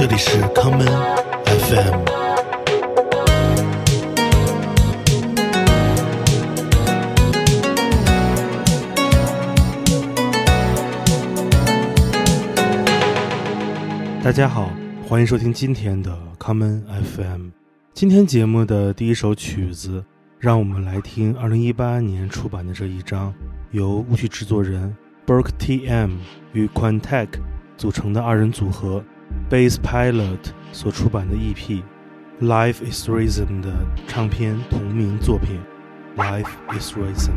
这里是康门 FM。大家好，欢迎收听今天的康门 FM。今天节目的第一首曲子，让我们来听2018年出版的这一张由舞曲制作人 Burke T.M 与 Quantech 组成的二人组合 Bass Pilot 所出版的 EP《Life Is Rhythm》的唱片同名作品《Life Is Rhythm》。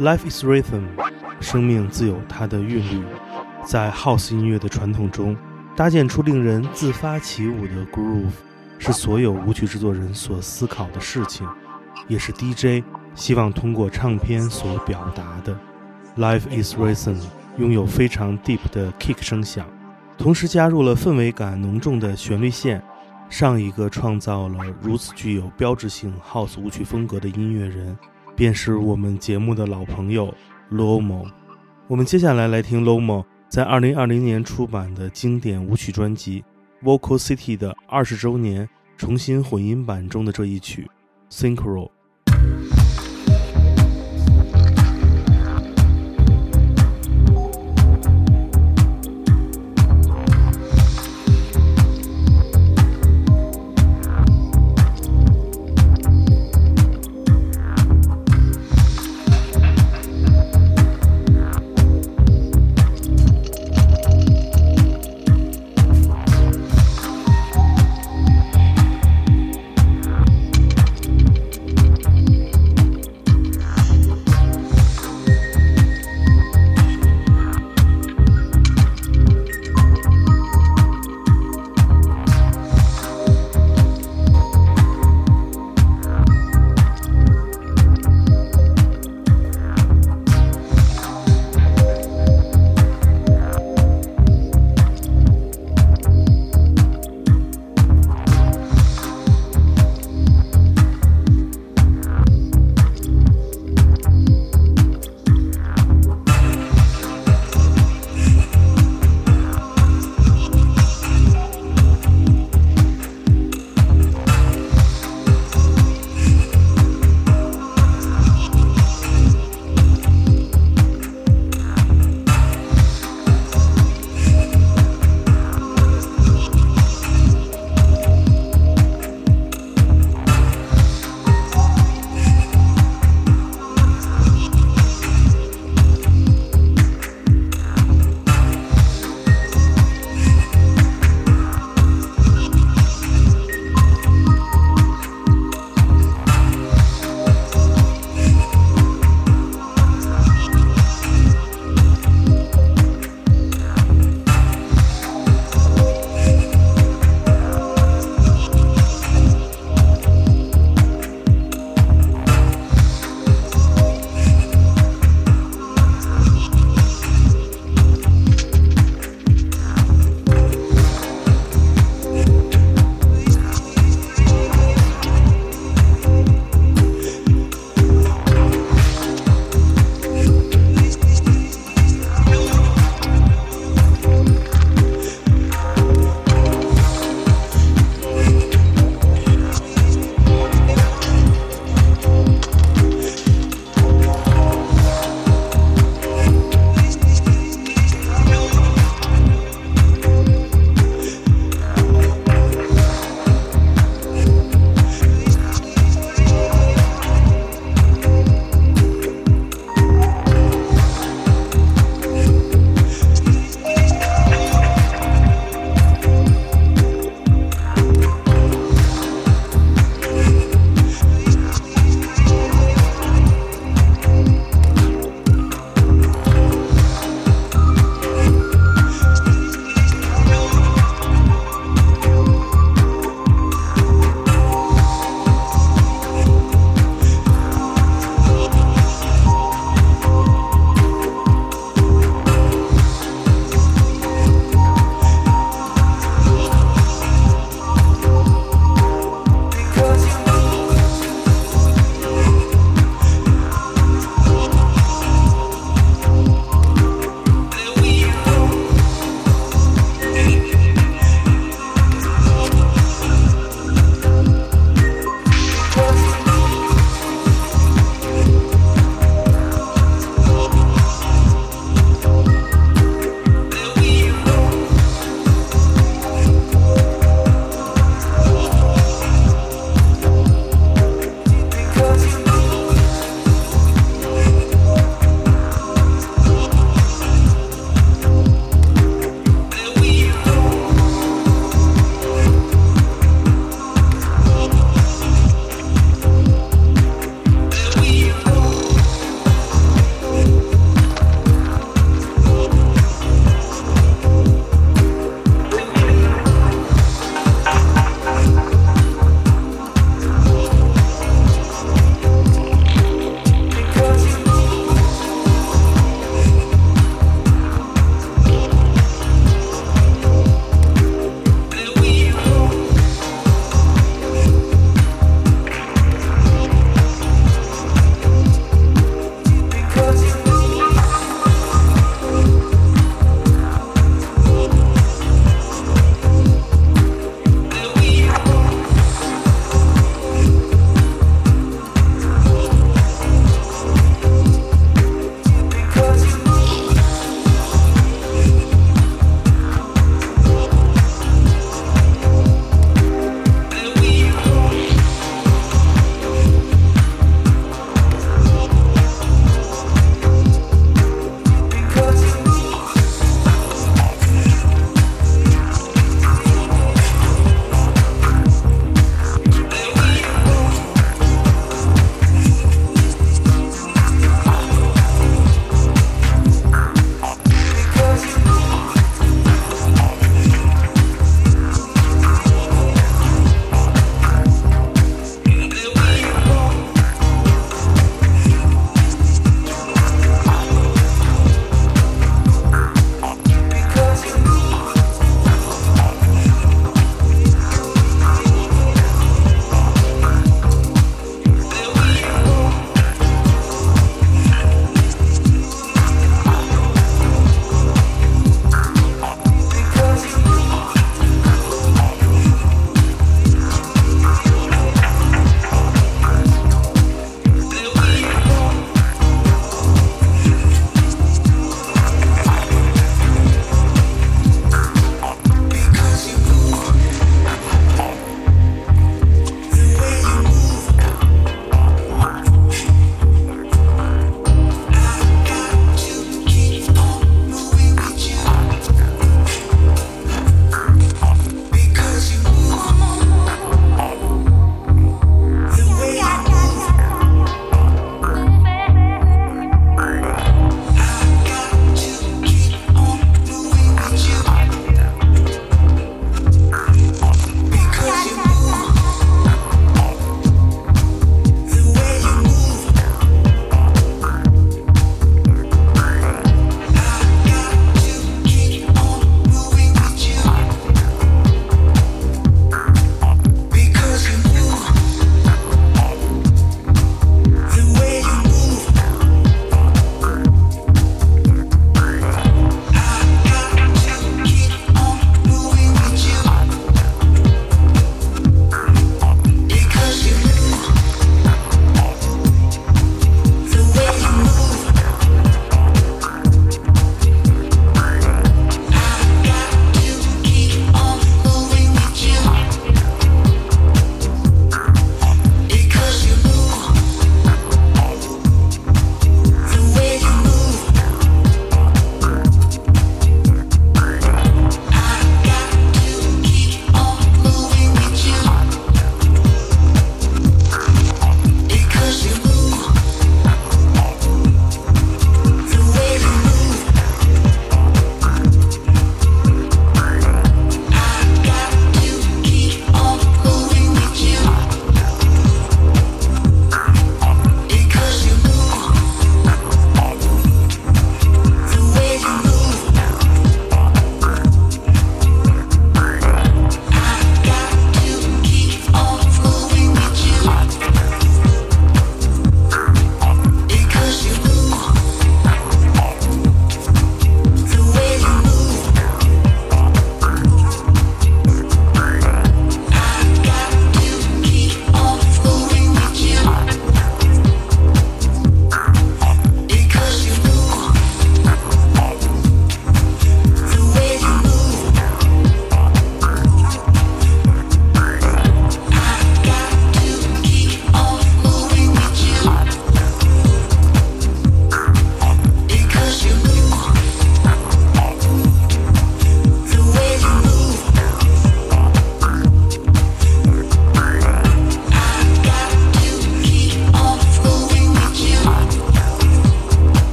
Life is rhythm，生命自有它的韵律。在 House 音乐的传统中，搭建出令人自发起舞的 groove，是所有舞曲制作人所思考的事情，也是 DJ 希望通过唱片所表达的。Life is rhythm 拥有非常 deep 的 kick 声响，同时加入了氛围感浓重的旋律线。上一个创造了如此具有标志性 House 舞曲风格的音乐人。便是我们节目的老朋友 Lomo。我们接下来来听 Lomo 在二零二零年出版的经典舞曲专辑《Vocal City》的二十周年重新混音版中的这一曲《Synchro》。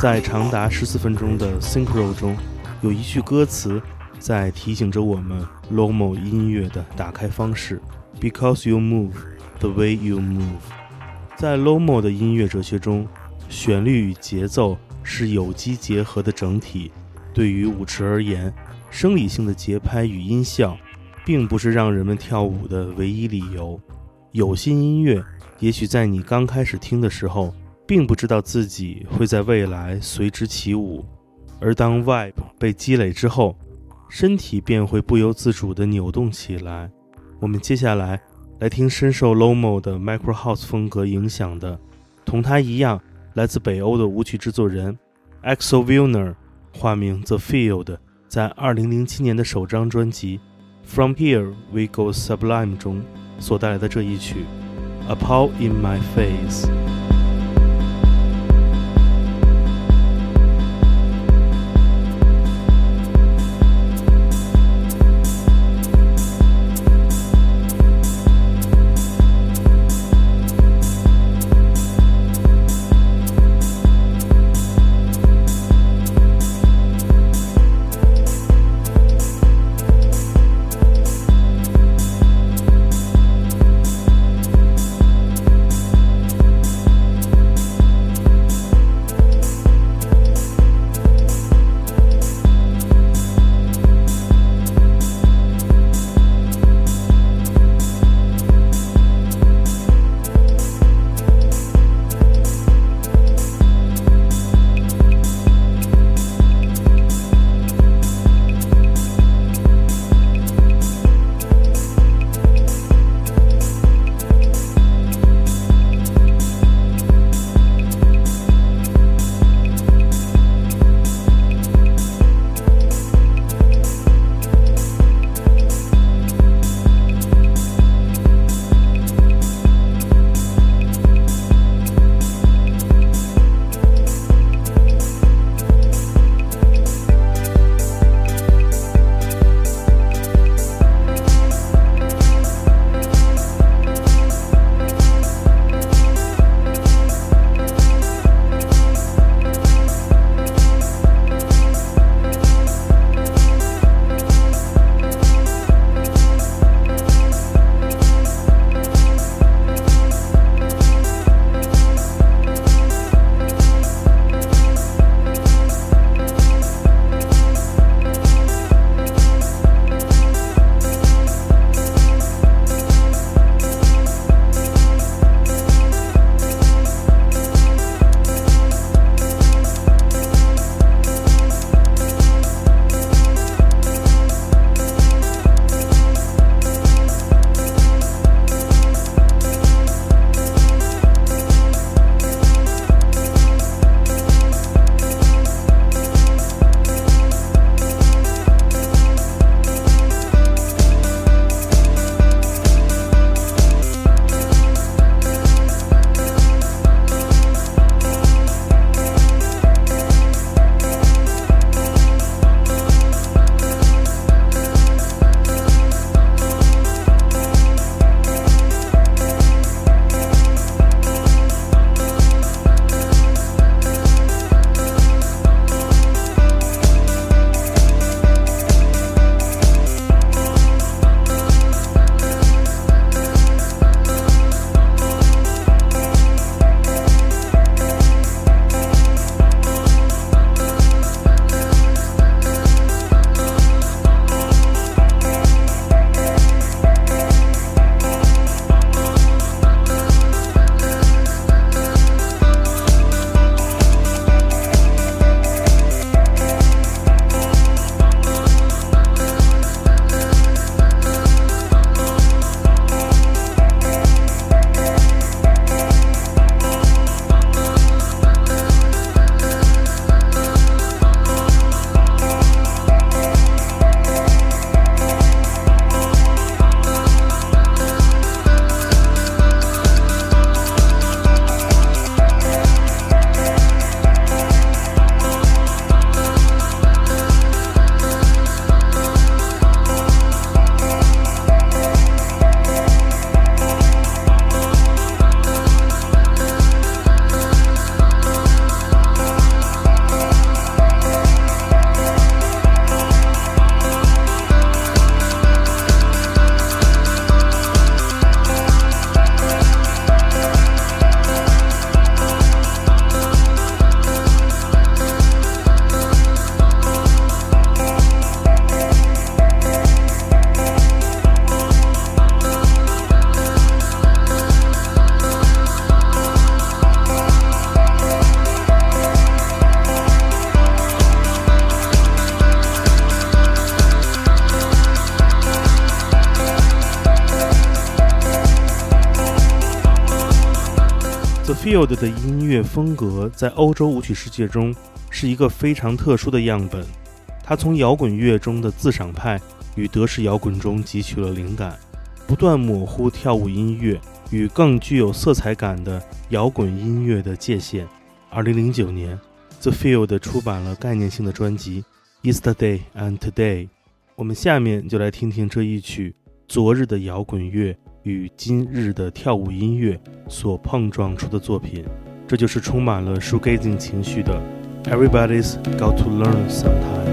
在长达十四分钟的 Synchro 中，有一句歌词在提醒着我们 Lomo 音乐的打开方式：Because you move the way you move。在 Lomo 的音乐哲学中，旋律与节奏是有机结合的整体。对于舞池而言，生理性的节拍与音效，并不是让人们跳舞的唯一理由。有心音乐，也许在你刚开始听的时候，并不知道自己会在未来随之起舞，而当 vibe 被积累之后，身体便会不由自主地扭动起来。我们接下来来听深受 Lomo 的 Micro House 风格影响的，同他一样来自北欧的舞曲制作人 Axel Wilner。化名 The Field，在2007年的首张专辑《From Here We Go Sublime》中所带来的这一曲《A Paw in My Face》。Field 的音乐风格在欧洲舞曲世界中是一个非常特殊的样本。他从摇滚乐中的自赏派与德式摇滚中汲取了灵感，不断模糊跳舞音乐与更具有色彩感的摇滚音乐的界限。二零零九年，The Field 出版了概念性的专辑《Yesterday and Today》。我们下面就来听听这一曲昨日的摇滚乐与今日的跳舞音乐所碰撞出的作品。这就是充满了 shoegazing 情绪的《Everybody's Got to Learn Sometime》。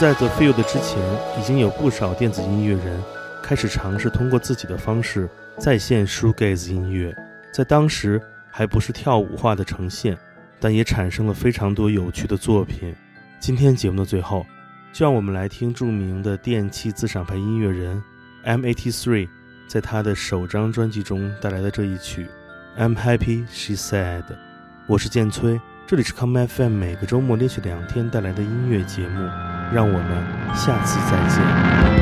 在 The Field 之前，已经有不少电子音乐人开始尝试通过自己的方式再现 shoegaze 音乐，在当时还不是跳舞化的呈现，但也产生了非常多有趣的作品。今天节目的最后，就让我们来听著名的电气自赏派音乐人 M83 在他的首张专辑中带来的这一曲《I'm Happy She Said》。我是建崔，这里是 Come FM 每个周末连续两天带来的音乐节目，让我们下次再见。